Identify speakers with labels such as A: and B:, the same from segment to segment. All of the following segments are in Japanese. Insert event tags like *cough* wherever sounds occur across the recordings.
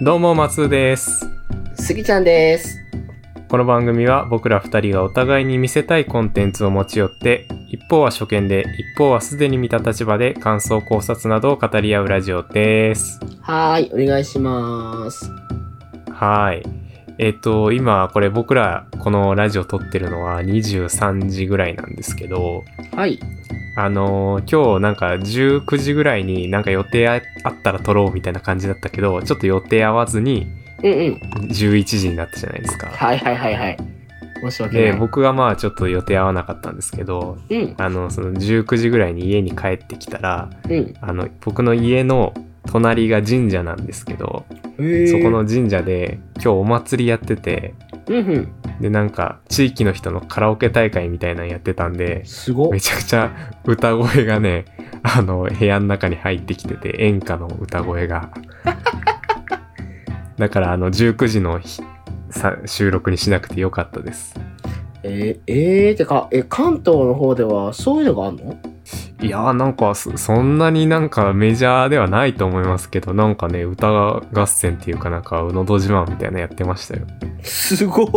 A: どうも松です
B: すぎちゃんです。
A: この番組は僕ら二人がお互いに見せたいコンテンツを持ち寄って一方は初見で一方はすでに見た立場で感想考察などを語り合うラジオです
B: はーい、お願いします。
A: はいえっ、と今これ僕らこのラジオ撮ってるのは23時ぐらいなんですけど
B: はい。
A: あのー今日なんか19時ぐらいになんか予定ああったら撮ろうみたいな感じだったけどちょっと予定合わずに
B: うんうん。
A: 11時になったじゃないですか
B: はいはいはいはい。申し訳ない。
A: で僕がまあちょっと予定合わなかったんですけど
B: うん、
A: あのその19時ぐらいに家に帰ってきたら
B: うん。
A: あの僕の家の隣が神社なんですけど、
B: えー、
A: そこの神社で今日お祭りやってて
B: うんうん。
A: でなんか地域の人のカラオケ大会みたいなのやってたんです
B: ごっ
A: め。ちゃくちゃ歌声がねあの部屋の中に入ってきてて演歌の歌声が *laughs* だからあの19時の収録にしなくてよかったです
B: えー、えー、てか、え、関東の方ではそういうのがあんの？
A: いやーなんかそそんなになんかメジャーではないと思いますけどなんかね歌合戦っていうかなんか「うのど自慢」みたいなのやってましたよ
B: すごっ。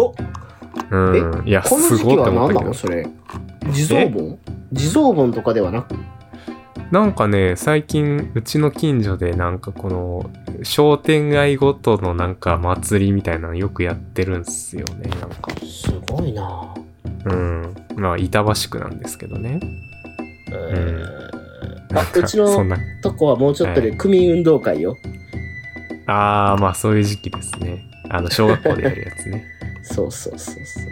A: うん。いや
B: この
A: すごいって
B: 時期は何なのそれ？地蔵盆？地蔵盆とかではなく？
A: なんかね最近うちの近所でなんかこの商店街ごとのなんか祭りみたいなのよくやってるんすよねなんか。
B: すごいな。
A: うん。まあ板橋区なんですけどね。
B: えー。
A: なんか
B: あうちの
A: そんな。
B: とこはもうちょっとで区民運動会よ。
A: あーまあそういう時期ですね。あの小学校でやるやつね
B: そうそうそうそう。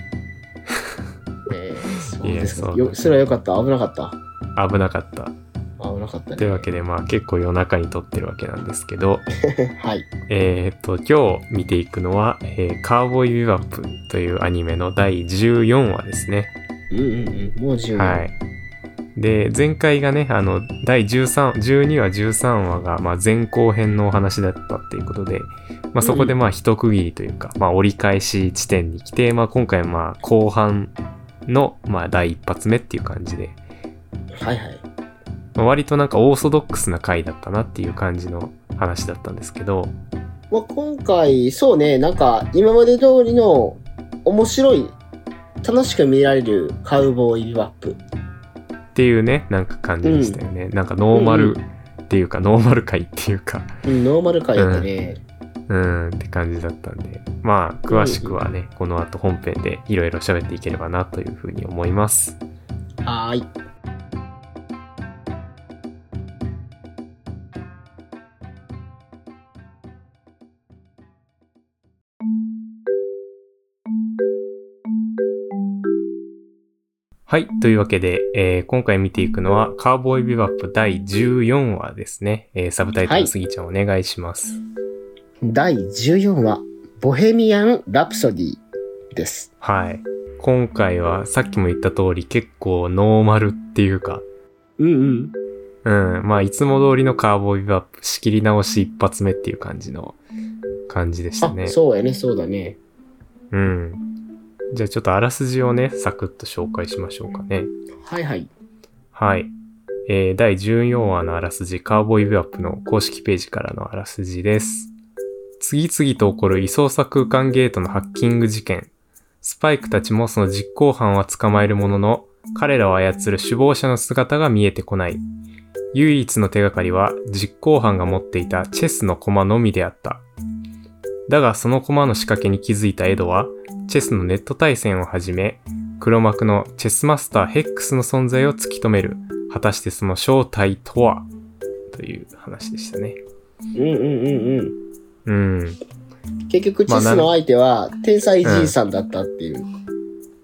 B: *laughs* えー、そうですか。
A: そう
B: よそれはよかった。危なかった。
A: 危なかった
B: 危なかったね。
A: というわけでまあ結構夜中に撮ってるわけなんですけど *laughs*
B: はい。
A: えっと今日見ていくのは、えーカーボーイビバップというアニメの第14話ですね。
B: うんうんうん。もう10年。
A: はい。で、前回がね、あの、第13、12話、13話が、まあ、前後編のお話だったっていうことで、まあ、そこでまあ、一区切りというか、まあ、折り返し地点に来て、まあ、今回まあ、後半の、まあ、第一発目っていう感じで、
B: はいはい。
A: まあ、割となんかオーソドックスな回だったなっていう感じの話だったんですけど、
B: まあ、今回、そうね、なんか、今まで通りの面白い、楽しく見られるカウボーイビバップ。
A: っていうね、なんか感じでしたよね。なんかノーマルっていうか、ノーマル回っていうか、
B: うん、ノーマル回やったね。
A: うんって感じだったんで、まあ、詳しくはね、この後本編でいろいろ喋っていければなというふうに思います。
B: はーい。
A: はい。というわけで、えー今回見ていくのは、カーボーイビバップ第14話ですね。えーサブタイトル、
B: はい
A: すぎちゃんお願いします。
B: 第14話、ボヘミアン・ラプソディです。
A: はい。今回は、さっきも言った通り、結構ノーマルっていうか、
B: うんうん。
A: うん。まあ、いつも通りのカーボーイビバップ、仕切り直し一発目っていう感じの感じでした
B: あ、
A: ね。
B: そうやね、そうだね。
A: うん。じゃあちょっとあらすじをね、サクッと紹介しましょうかね。
B: はいはい。
A: はい。えー第14話のあらすじ、カーボーイビバップの公式ページからのあらすじです。次々と起こる異操作空間ゲートのハッキング事件。スパイクたちもその実行犯は捕まえるものの、彼らを操る首謀者の姿が見えてこない。唯一の手がかりは実行犯が持っていたチェスの駒のみであった。だがその駒の仕掛けに気づいたエドは、チェスのネット対戦をはじめ、黒幕のチェスマスターヘックスの存在を突き止める。果たしてその正体とは？という話でしたね。
B: うんうんうんうん。
A: うん。
B: 結局、チェスの相手は、天才じいさんだったっていう。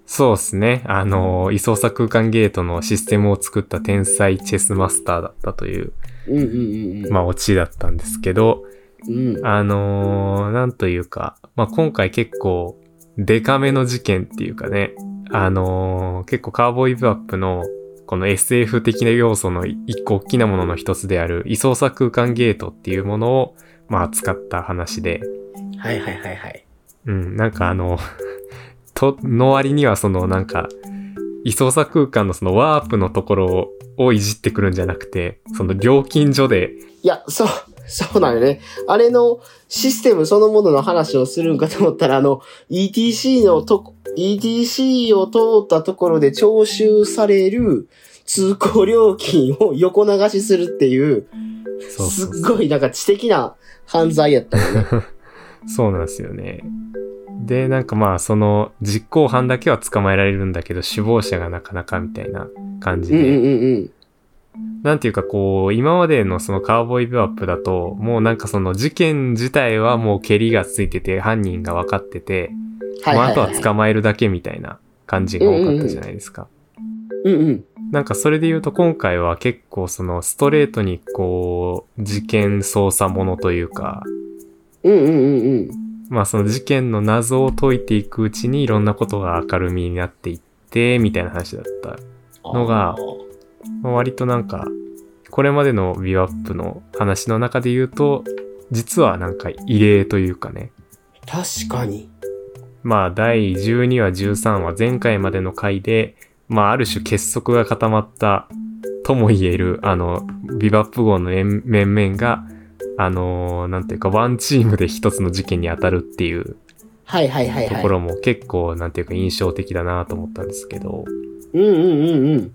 A: そうですね。あの、異操作空間ゲートのシステムを作った天才チェスマスターだったという、
B: うんうんうんうん。
A: まあ、オチだったんですけど、
B: うん。
A: あのーなんというか、まあ、今回結構、デカめの事件っていうかね、あのー結構カーボーイブアップの、この SF 的な要素の一個大きなものの一つである異操作空間ゲートっていうものを、まあ、扱った話で、
B: はいはいはいはい。
A: うん、なんかあの、*laughs* と、の割にはそのなんか、異操作空間のそのワープのところをいじってくるんじゃなくて、その料金所で、
B: いや、そう、*laughs* そうなんよね。あれのシステムそのものの話をするんかと思ったら、あの、ETC のとこ、ETC を通ったところで徴収される通行料金を横流しするっていう、
A: そうそう
B: すっごいなんか知的な犯罪やったよね。*laughs*
A: そうなんですよね。で、なんかまあ、その実行犯だけは捕まえられるんだけど、首謀者がなかなかみたいな感じで、
B: うんうんうんうん。
A: なんていうかこう、今までのそのカーボーイビューアップだと、もうなんかその事件自体はもう蹴りがついてて、犯人が分かってて、
B: はいはい、
A: まああと
B: は。
A: はい捕まえるだけみたいな感じが多かったじゃないですか。
B: うんうん。
A: なんかそれで言うと今回は結構そのストレートにこう、事件捜査ものというか、
B: うんうんうんうん。
A: まあその事件の謎を解いていくうちにいろんなことが明るみになっていって、みたいな話だった。のが割となんか、これまでのビューアップの話の中で言うと、実はなんか異例というかね。
B: 確かに。
A: まあ第12話13話前回までの回で、まあある種結束が固まったとも言える、あの、ビバップ号の面面々が、あのーなんていうかワンチームで一つの事件に当たるっていう
B: はいはいはいはい。
A: ところも結構なんていうか印象的だなと思ったんですけど、
B: うんうんうんうん。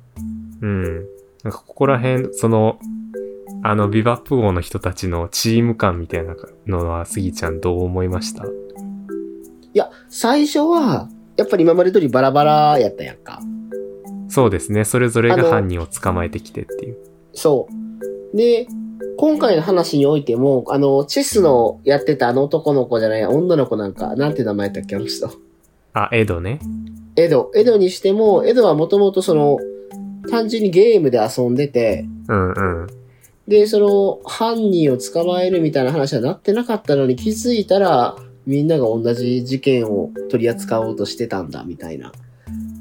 A: うん。なんかここら辺、その、あのビバップ号の人たちのチーム感みたいなのは、スギちゃんどう思いました？
B: いや、最初は、やっぱり今まで通りバラバラやったやんか。
A: そうですね。それぞれが犯人を捕まえてきてっていう。
B: そう。で、今回の話においても、あの、チェスのやってたあの男の子じゃない、女の子なんか、なんて名前やったっけ、あの人。
A: あ、エドね。
B: エド。エドにしても、エドはもともとその、単純にゲームで遊んでて、
A: うんうん。
B: で、その、犯人を捕まえるみたいな話はなってなかったのに気づいたら、みんなが同じ事件を取り扱おうとしてたんだ、みたいな。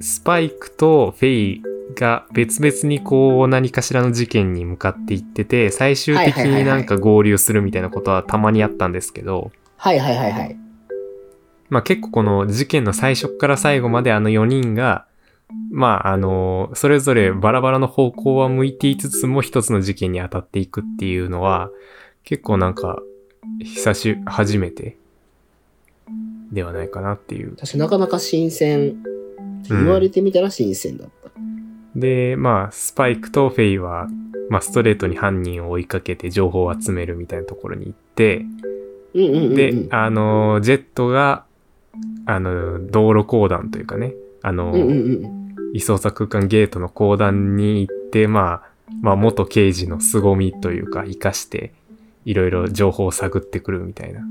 A: スパイクとフェイが別々にこう何かしらの事件に向かっていってて、最終的になんか合流するみたいなことはたまにあったんですけど、
B: はいはいはいはい。
A: まあ結構この事件の最初から最後まであの4人が、まああの、それぞれバラバラの方向は向いていつつも一つの事件に当たっていくっていうのは、結構なんか、久し、初めてではないかなっていう。
B: 確かなかなか新鮮。言われてみたら新鮮だった。
A: で、まあ、スパイクとフェイは、まあ、ストレートに犯人を追いかけて情報を集めるみたいなところに行って、
B: うんうんうん、うん。
A: で、あの、ジェットが、あの、道路公団というかね、あの、
B: うんうんうん。
A: 異操作空間ゲートの公団に行って、まあ、まあ、元刑事の凄みというか、活かして、いろいろ情報を探ってくるみたいな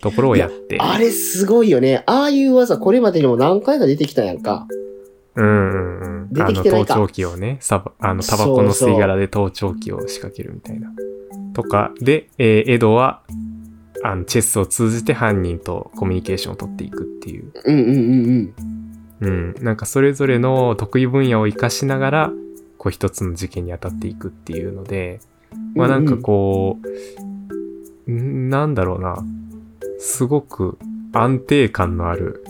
A: ところをやって。
B: あれすごいよね。ああいう技、これまでにも何回か出てきたやんか。
A: うんうんうん。
B: 出
A: あの、
B: てきてないか
A: 盗聴器をね、サバ、あの、タバコの吸い殻で盗聴器を仕掛けるみたいな。とか、で、えーエドは、あの、チェスを通じて犯人とコミュニケーションを取っていくっていう。
B: うんうんうんうん。
A: うん。なんかそれぞれの得意分野を活かしながら、こう一つの事件に当たっていくっていうので、まあなんかこう、んなんだろうな。すごく安定感のある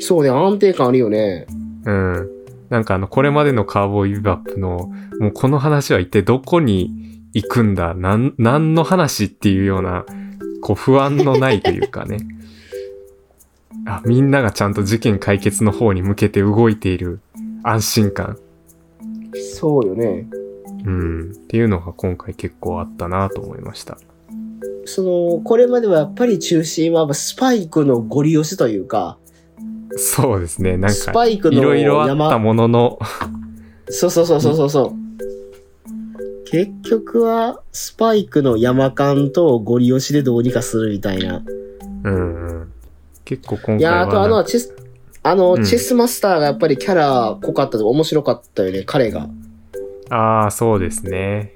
B: そうね、安定感あるよね。
A: うん。なんかあの、これまでのカーボーイビバップの、もうこの話は一体どこに行くんだ？なん、何の話っていうような、こう不安のないというかね。あ、みんながちゃんと事件解決の方に向けて動いている安心感。
B: そうよね。
A: うん。っていうのが今回結構あったなと思いました。
B: その、これまではやっぱり中心はスパイクのゴリ押しというか、
A: そうですね。なん
B: ス
A: か、
B: パイクの
A: いろいろあった
B: 山、
A: ものの、
B: そうそうそうそうそうそう。結局は、スパイクの山間とゴリ押しでどうにかするみたいな。
A: うんうん。結構今回
B: いや、あとあの、チェス、あの、
A: うん
B: チェスマスターがやっぱりキャラ濃かったと面白かったよね、彼が。
A: ああ、そうですね。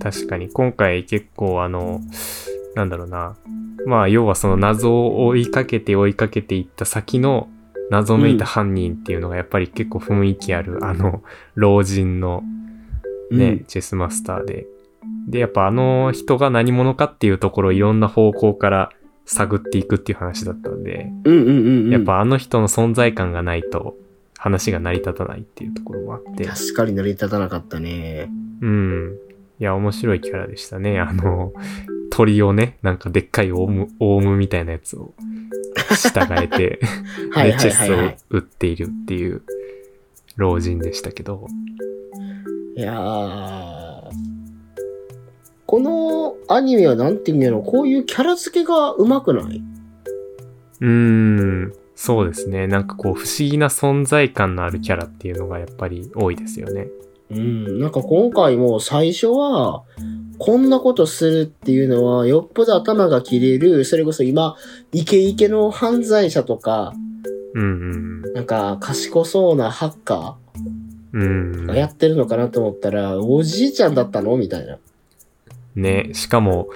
A: 確かに、今回結構あの、なんだろうな。まあ、要はその謎を追いかけて追いかけていった先の謎めいた犯人っていうのがやっぱり結構雰囲気ある、あの、老人のね、チェスマスターで。で、やっぱあの人が何者かっていうところをいろんな方向から探っていくっていう話だったんで、
B: うんうんうんうん。
A: やっぱあの人の存在感がないと話が成り立たないっていうところもあって。
B: 確かに成り立たなかったね。
A: うん。いや、面白いキャラでしたね。あの、鳥をね、なんかでっかいオウム、オウムみたいなやつを従えて、*laughs*
B: は
A: チェスを。打っているっていう老人でしたけど。
B: いやーこのアニメはなんていうんやろ、こういうキャラ付けが上手くない？う
A: ーん、そうですね。なんかこう、不思議な存在感のあるキャラっていうのがやっぱり多いですよね。
B: うん、なんか今回も最初は、こんなことするっていうのは、よっぽど頭が切れる、それこそ今、イケイケの犯罪者とか、
A: うん
B: なんか賢そうなハッカ
A: うん。うん
B: ーが。やってるのかなと思ったら、おじいちゃんだったの？みたいな。
A: ね、しかも、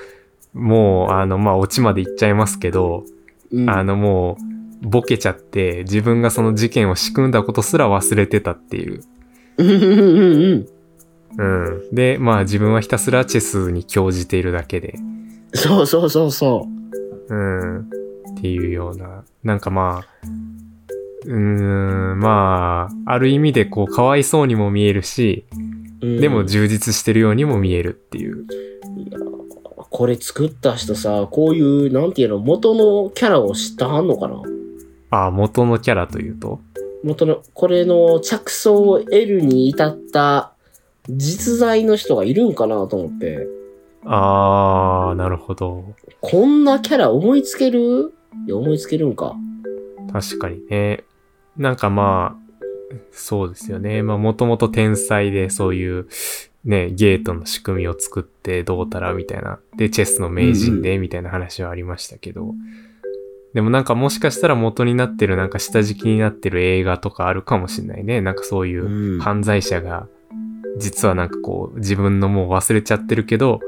A: もう、あの、まあ、オチまで言っちゃいますけど、
B: うん。
A: あの、もう、ボケちゃって、自分がその事件を仕組んだことすら忘れてたっていう。
B: うんうんうんうん。
A: うん。で、まあ、自分はひたすらチェスに興じているだけで、
B: そうそうそうそ
A: うん。っていうような、なんかまあ、うーん、まあ、ある意味でこう、かわいそうにも見えるし、でも充実してるようにも見えるっていう。
B: これ作った人さ、こういう、なんていうの、元のキャラを知ったはんのかな？
A: ああ、元のキャラというと？
B: 元の、これの着想を得るに至った実在の人がいるんかなと思って。
A: ああ、なるほど。
B: こんなキャラ思いつける？いや、思いつけるんか。
A: 確かにね。なんかまあ、そうですよね。まあもともと天才でそういうね、ゲートの仕組みを作ってどうたらみたいな。で、チェスの名人でみたいな話はありましたけど。でもなんかもしかしたら元になってるなんか下敷きになってる映画とかあるかもしれないね。なんかそういう
B: うん
A: 犯罪者が実はなんかこう自分のもう忘れちゃってるけど、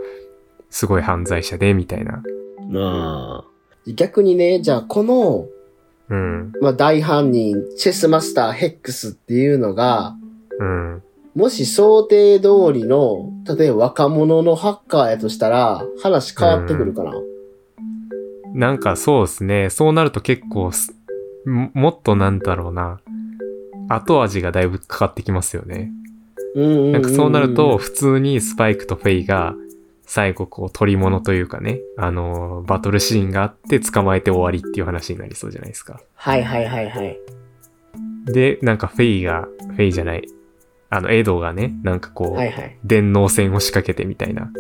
A: すごい犯罪者でみたいな。
B: まあ。逆にね、じゃあこの、
A: うん。
B: まあ大犯人、チェスマスターヘックスっていうのが、
A: うん。
B: もし想定通りの、例えば若者のハッカーやとしたら、話変わってくるかな。
A: なんかそうですね。そうなると結構すも、もっとなんだろうな。後味がだいぶかかってきますよね。
B: うんうんうんうん。
A: なんかそうなると、普通にスパイクとフェイが、最後こう取り物というかね、あのーバトルシーンがあって捕まえて終わりっていう話になりそうじゃないですか。
B: はいはいはいはい。
A: で、なんかフェイが、フェイじゃない、あの、エドがね、なんかこう、
B: はいはい。
A: 電脳戦を仕掛けてみたいな。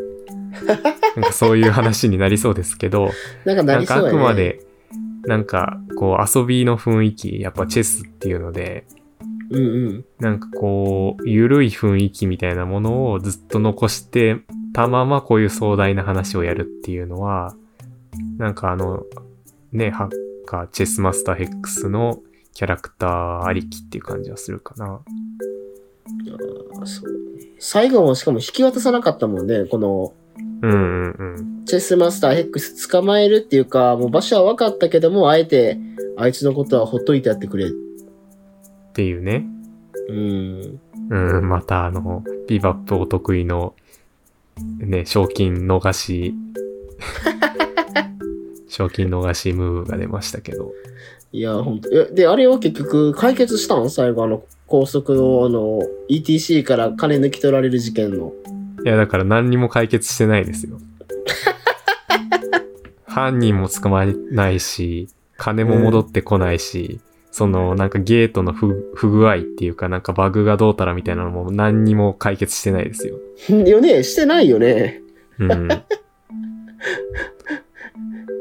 A: *laughs* なんかそういう話になりそうですけど、
B: なんかな
A: なんかあ。くまで、なんかこう遊びの雰囲気、やっぱチェスっていうので、
B: うんうん。
A: なんかこう、ゆるい雰囲気みたいなものをずっと残してたままこういう壮大な話をやるっていうのは、なんかあの、ね、ハッカー、チェスマスターヘックスのキャラクターありきっていう感じはするかな。
B: あそうね最後もしかも引き渡さなかったもんね、この、
A: うんうんうん。
B: チェスマスターヘックス捕まえるっていうか、もう場所は分かったけども、あえて、あいつのことはほっといてやってくれ。
A: っていうね。
B: うん。
A: うん、またあの、ビバップお得意の、ね、賞金逃し、*laughs* 賞金逃しムーブが出ましたけど。
B: いや、ほんと。えで、あれは結局解決したん最後あの、高速のあの、ETC から金抜き取られる事件の。
A: いや、だから何にも解決してないですよ。*laughs* 犯人も捕まえないし、金も戻ってこないし、そのなんかゲートの不不具合っていうかなんかバグがどうたらみたいなのも何にも解決してないですよ。*laughs*
B: よねしてないよね。
A: うん。*laughs*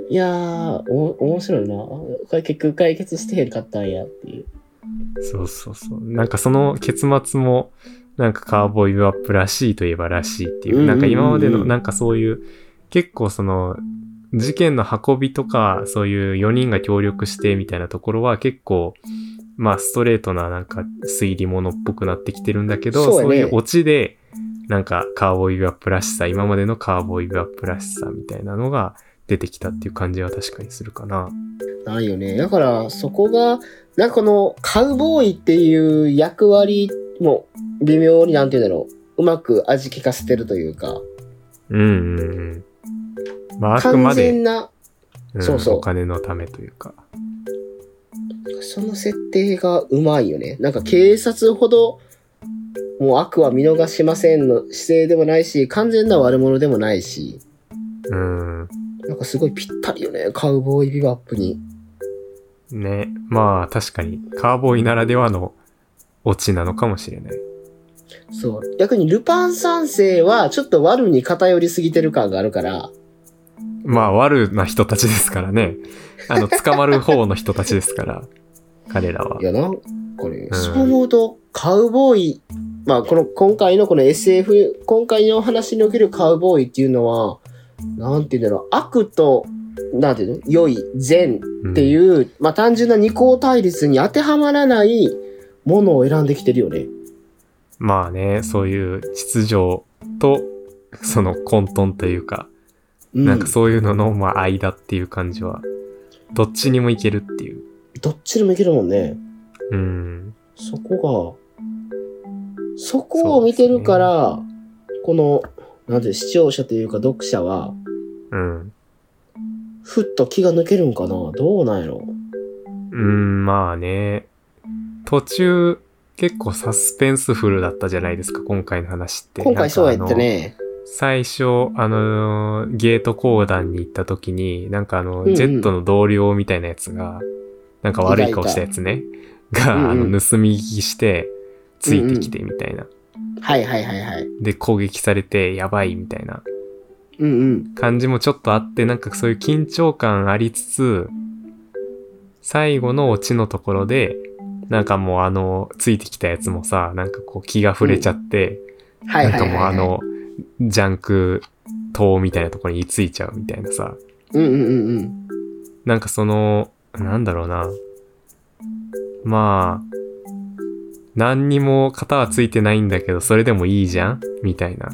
B: いやー、お、面白いな。これ結局解決してへんかったんやっていう。
A: そうそうそう。なんかその結末も、なんかカーボーイビュアップらしいといえばらしいっていう、なんか今までのなんかそういう、結構その、事件の運びとか、そういう4人が協力してみたいなところは結構、まあストレートななんか推理物っぽくなってきてるんだけど、
B: そうやね
A: いうオチで、なんかカーボーイビュアップらしさ、今までのカーボーイビュアップらしさみたいなのが出てきたっていう感じは確かにするかな。
B: ないよね。だから、そこが、なんかこの、カウボーイっていう役割も、微妙になんて言うんだろう。うまく味効かせてるというか、
A: うんうんうん。まああく
B: 完
A: まで、
B: 全な、
A: うん
B: そうそう
A: お金のためというか。
B: その設定がうまいよね。なんか警察ほど、もう悪は見逃しませんの姿勢でもないし、完全な悪者でもないし、
A: うん。
B: なんかすごいぴったりよね、カウボーイビバップに。
A: ね。まあ確かにカーボーイならではのオチなのかもしれない。
B: そう。逆にルパン三世はちょっと悪に偏りすぎてる感があるから、
A: まあ悪な人たちですからね。あの、捕まる方の人たちですから。*laughs* 彼らは。
B: いや、なんかね、
A: うん
B: そう思うと、カウボーイ、まあ、この、今回のこの SF、今回の話におけるカウボーイっていうのは、なんていうんだろう、悪と、なんていうの？良い、善っていう、まあ単純な二項対立に当てはまらないものを選んできてるよね。
A: まあね、そういう秩序と、その混沌というか、
B: うん、
A: なんかそういうのの、まあ間っていう感じは、どっちにもいけるっていう。
B: どっちでもいけるもんね。
A: うん。
B: そこが、そこを見てるから、この、なんていう視聴者というか読者は、
A: うん。
B: ふっと気が抜けるんかな？どうなんやろ？
A: うん、まあね。途中、結構サスペンスフルだったじゃないですか、今回の話って。
B: 今回そうやって。ね。
A: 最初、あのーゲート講談に行った時に、なんかあの、
B: うんうん
A: ジェットの同僚みたいなやつが、なんか悪い顔したやつね、が、
B: うんうん
A: あの、盗み聞きして、ついてきてみたいな。
B: はいはいはいはい。
A: で、攻撃されて、やばいみたいな
B: うんうん。
A: 感じもちょっとあって、なんかそういう緊張感ありつつ、最後のオチのところで、なんかもうあの、ついてきたやつもさ、なんかこう気が触れちゃって、
B: はいはいはい、
A: なんかもう
B: はい。
A: あの、ジャンク島みたいなところに居ついちゃうみたいなさ、
B: うんうんうんうん。
A: なんかその、なんだろうな。まあ、何にも型はついてないんだけど、それでもいいじゃん？みたいな。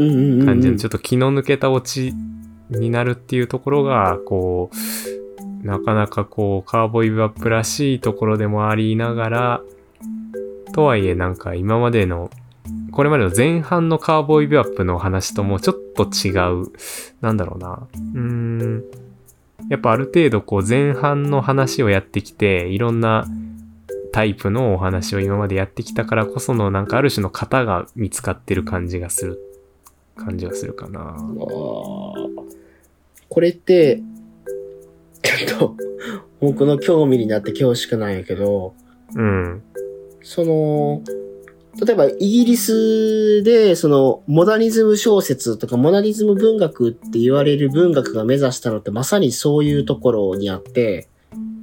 A: 感じの、ちょっと気の抜けたオチになるっていうところが、こう、なかなかこう、カーボーイビバップらしいところでもありながら、とはいえなんか今までの、これまでの前半のカーボーイビバップの話ともちょっと違う、なんだろうな。うーん。やっぱある程度こう前半の話をやってきて、いろんなタイプのお話を今までやってきたからこそのなんかある種の型が見つかってる感じがする、感じがするかな。
B: これって、ちょっと、僕の興味になって恐縮なんやけど、
A: うん。
B: その、例えばイギリスで、その、モダニズム小説とかモダニズム文学って言われる文学が目指したのってまさにそういうところにあって、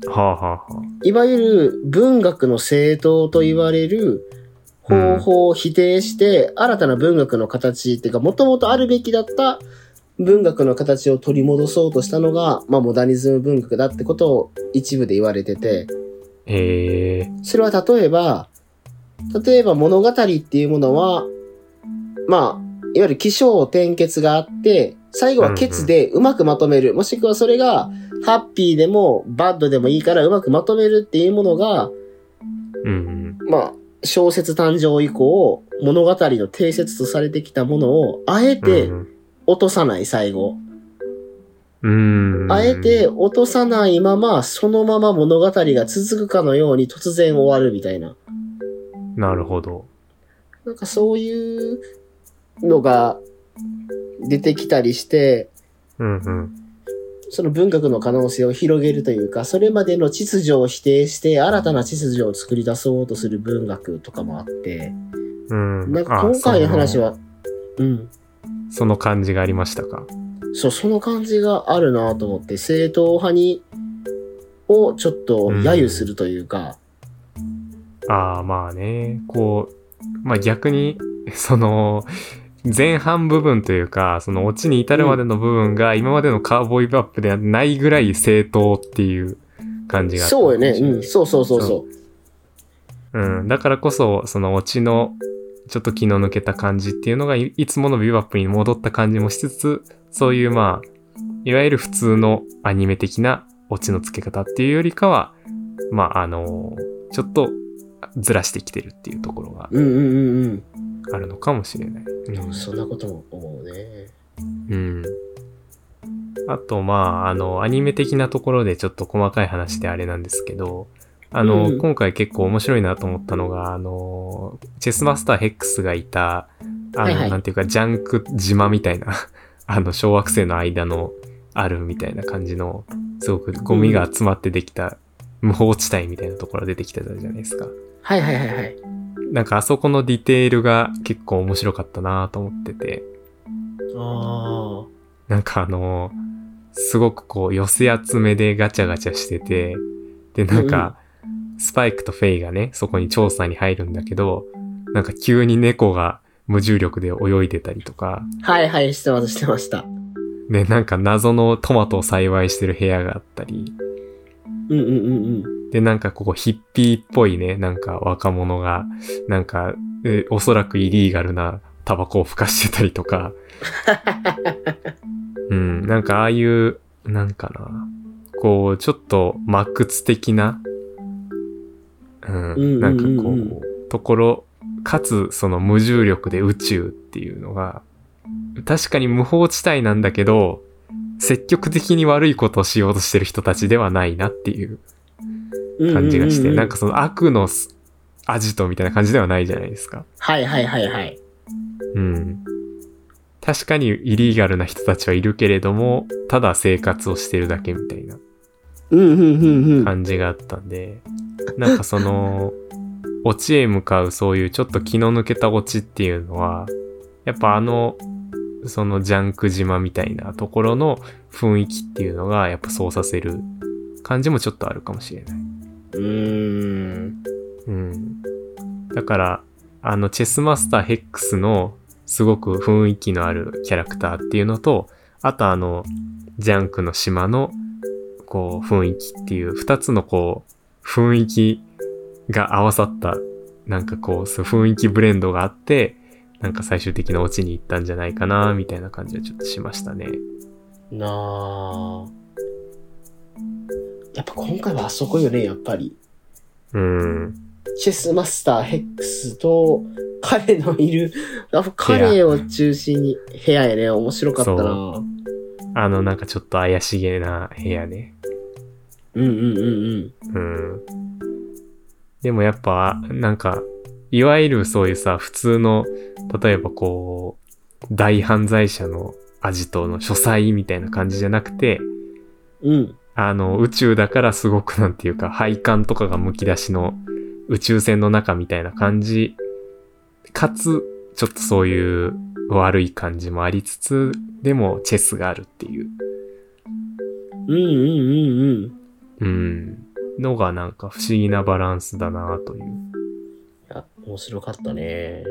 A: はあはあはあ。
B: いわゆる文学の正当と言われる方法を否定して、新たな文学の形っていうか、もともとあるべきだった文学の形を取り戻そうとしたのが、まあ、モダニズム文学だってことを一部で言われてて、
A: へえ。
B: それは例えば、例えば物語っていうものは、まあ、いわゆる起承転結があって、最後はケツでうまくまとめる。もしくはそれが、ハッピーでもバッドでもいいからうまくまとめるっていうものが、
A: うん
B: まあ、小説誕生以降、物語の定説とされてきたものを、あえ
A: うん。
B: て
A: うん
B: 落とさない最後。
A: うん。
B: あえて落とさないまま、そのまま物語が続くかのように突然終わるみたいな。
A: なるほど。
B: なんかそういうのが出てきたりして、
A: うんうん。
B: その文学の可能性を広げるというか、それまでの秩序を否定して、新たな秩序を作り出そうとする文学とかもあって、
A: うん。
B: なんか今回の話は、うん。
A: あその。その感じがありましたか？
B: そう、その感じがあるなと思って、正統派に、をちょっと揶揄するというか、
A: ああ、まあね。こう、まあ逆に、*laughs* その、前半部分というか、そのオチに至るまでの部分が今までのカーボーイバップではないぐらい正当っていう感じがあった
B: そうよね。うん、そうそうそうそう。
A: うん。だからこそ、そのオチの、ちょっと気の抜けた感じっていうのがい、いつものビバップに戻った感じもしつつ、そういうまあ、いわゆる普通のアニメ的なオチの付け方っていうよりかは、まあ、あのちょっとずらしてきてるっていうところがあるのかもしれない。
B: うん。そんなことも思うね。
A: うん。あと、まあ、あの、アニメ的なところでちょっと細かい話であれなんですけど、あの、
B: うん
A: 今回結構面白いなと思ったのが、あの、チェスマスターヘックスがいた、あの、
B: はいはい
A: なんていうか、ジャンク島みたいな、*laughs* あの、小惑星の間のあるみたいな感じの、すごくゴミが集まってできた無法地帯みたいなところ出てきてたじゃないですか。
B: はいはいはいはい。
A: なんかあそこのディテールが結構面白かったなと思ってて、
B: あ
A: なんかあの、すごくこう寄せ集めでガチャガチャしてて、で、なんか、スパイクとフェイがね、そこに調査に入るんだけど、なんか急に猫が無重力で泳いでたりとか、
B: あ。はいはい、してました、してました。
A: で、なんか謎のトマトを栽培してる部屋があったり、
B: うんうんうんうん。
A: で、なんかここヒッピーっぽいね、なんか若者が、なんか、えおそらくイリーガルなタバコをふかしてたりとか、*laughs* うん、なんかああいう、なんかな、こう、ちょっとマクツ的な、うん、
B: うんうんうんうん。
A: なんかこう、ところ、かつその無重力で宇宙っていうのが、確かに無法地帯なんだけど、積極的に悪いことをしようとしてる人たちではないなっていう感じがして、なんかその悪のすアジトみたいな感じではないじゃないですか。
B: はいはいはいはい。
A: うん。確かにイリーガルな人たちはいるけれども、ただ生活をしてるだけみたいな。感じがあったんで、なんかその、*laughs* オチへ向かうそういうちょっと気の抜けたオチっていうのは、やっぱあの、そのジャンク島みたいなところの雰囲気っていうのがやっぱそうさせる感じもちょっとあるかもしれない。
B: うーん。
A: うん。だから、あの、チェスマスターヘックスのすごく雰囲気のあるキャラクターっていうのと、あとあの、ジャンクの島の、こう、雰囲気っていう、二つのこう、雰囲気が合わさった、なんかこう、そう雰囲気ブレンドがあって、なんか最終的なオチに行ったんじゃないかな、みたいな感じはちょっとしましたね。
B: なあ。やっぱ今回はあそこよね、やっぱり。
A: うん。
B: チェスマスターヘックスと、彼のいる、彼を中心に、部屋やね、面白かったな
A: あの、なんかちょっと怪しげな部屋ね。
B: うんうんうんうん。
A: うん。でもやっぱ、なんか、いわゆるそういうさ、普通の、例えばこう、大犯罪者のアジトの書斎みたいな感じじゃなくて、
B: うん。
A: あの、宇宙だからすごくなんていうか、配管とかが剥き出しの宇宙船の中みたいな感じ、かつ、ちょっとそういう悪い感じもありつつ、でもチェスがあるっていう、
B: うんうんうんうん。い
A: うん、のがなんか不思議なバランスだなという。
B: や、面白かったね。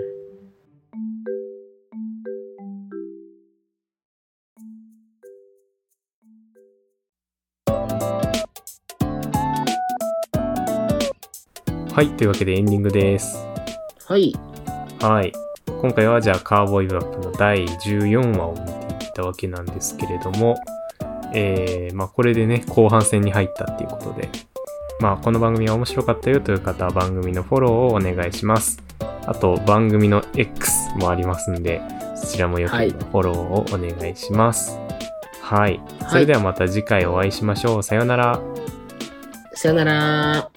A: はい、というわけでエンディングです。
B: はい。
A: はい。今回はじゃあカーボーイビバップの第14話を見ていったわけなんですけれども、えー、まあこれでね、後半戦に入ったっていうことで、まあこの番組が面白かったよという方は番組のフォローをお願いします。あと番組の X もありますんで、そちらもよければフォローをお願いします。はい。それではまた次回お会いしましょう。さようなら。
B: さよなら。